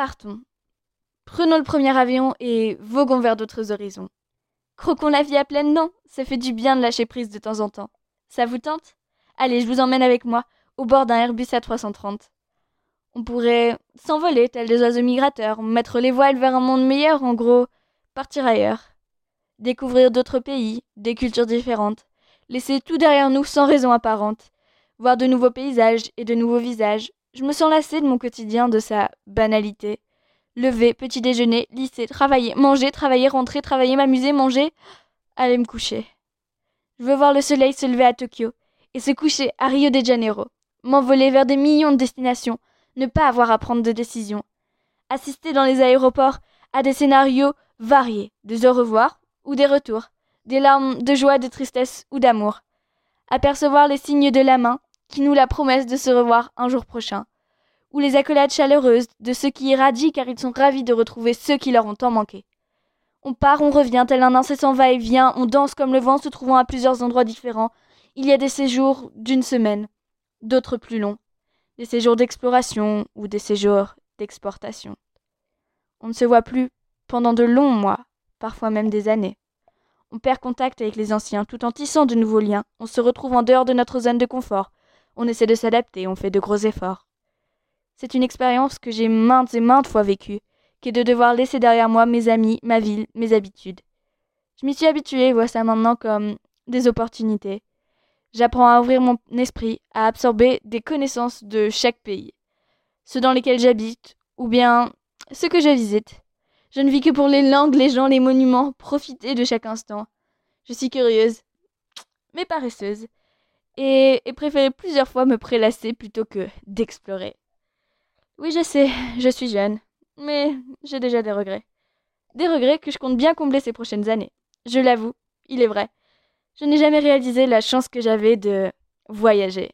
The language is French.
Partons. Prenons le premier avion et voguons vers d'autres horizons. Croquons la vie à pleines dents, ça fait du bien de lâcher prise de temps en temps. Ça vous tente? Allez, je vous emmène avec moi, au bord d'un Airbus A330. On pourrait s'envoler, tel des oiseaux migrateurs, mettre les voiles vers un monde meilleur, en gros, partir ailleurs. Découvrir d'autres pays, des cultures différentes, laisser tout derrière nous sans raison apparente, voir de nouveaux paysages et de nouveaux visages. Je me sens lassée de mon quotidien, de sa banalité. Lever, petit déjeuner, lycée, travailler, manger, travailler, rentrer, travailler, m'amuser, manger, aller me coucher. Je veux voir le soleil se lever à Tokyo et se coucher à Rio de Janeiro, m'envoler vers des millions de destinations, ne pas avoir à prendre de décision, assister dans les aéroports à des scénarios variés, des au revoir ou des retours, des larmes de joie, de tristesse ou d'amour, apercevoir les signes de la main qui nous la promesse de se revoir un jour prochain, ou les accolades chaleureuses de ceux qui irradient car ils sont ravis de retrouver ceux qui leur ont tant manqué. On part, on revient, tel un incessant va-et-vient, on danse comme le vent, se trouvant à plusieurs endroits différents. Il y a des séjours d'une semaine, d'autres plus longs, des séjours d'exploration ou des séjours d'exportation. On ne se voit plus pendant de longs mois, parfois même des années. On perd contact avec les anciens tout en tissant de nouveaux liens. On se retrouve en dehors de notre zone de confort. On essaie de s'adapter, on fait de gros efforts. C'est une expérience que j'ai maintes et maintes fois vécue, qu'est de devoir laisser derrière moi mes amis, ma ville, mes habitudes. Je m'y suis habituée et vois ça maintenant comme des opportunités. J'apprends à ouvrir mon esprit, à absorber des connaissances de chaque pays, ceux dans lesquels j'habite, ou bien ceux que je visite. Je ne vis que pour les langues, les gens, les monuments, profiter de chaque instant. Je suis curieuse, mais paresseuse, et, et plusieurs fois me prélasser plutôt que d'explorer. Oui, je sais, je suis jeune, mais j'ai déjà des regrets. Des regrets que je compte bien combler ces prochaines années. Je l'avoue, il est vrai. Je n'ai jamais réalisé la chance que j'avais de voyager.